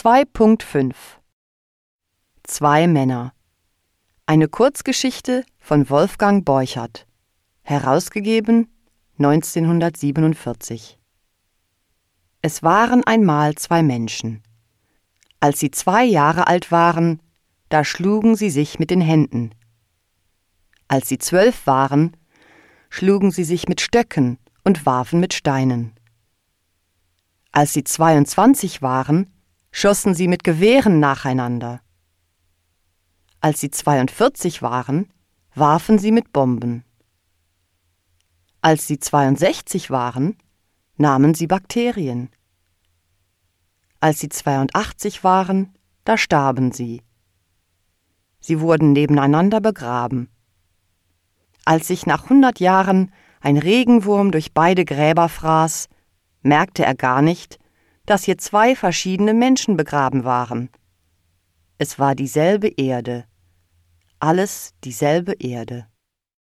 2.5 Zwei Männer Eine Kurzgeschichte von Wolfgang Borchert Herausgegeben 1947 Es waren einmal zwei Menschen. Als sie zwei Jahre alt waren, da schlugen sie sich mit den Händen. Als sie zwölf waren, schlugen sie sich mit Stöcken und warfen mit Steinen. Als sie 22 waren, schossen sie mit Gewehren nacheinander. Als sie 42 waren, warfen sie mit Bomben. Als sie 62 waren, nahmen sie Bakterien. Als sie 82 waren, da starben sie. Sie wurden nebeneinander begraben. Als sich nach hundert Jahren ein Regenwurm durch beide Gräber fraß, merkte er gar nicht, dass hier zwei verschiedene Menschen begraben waren. Es war dieselbe Erde, alles dieselbe Erde.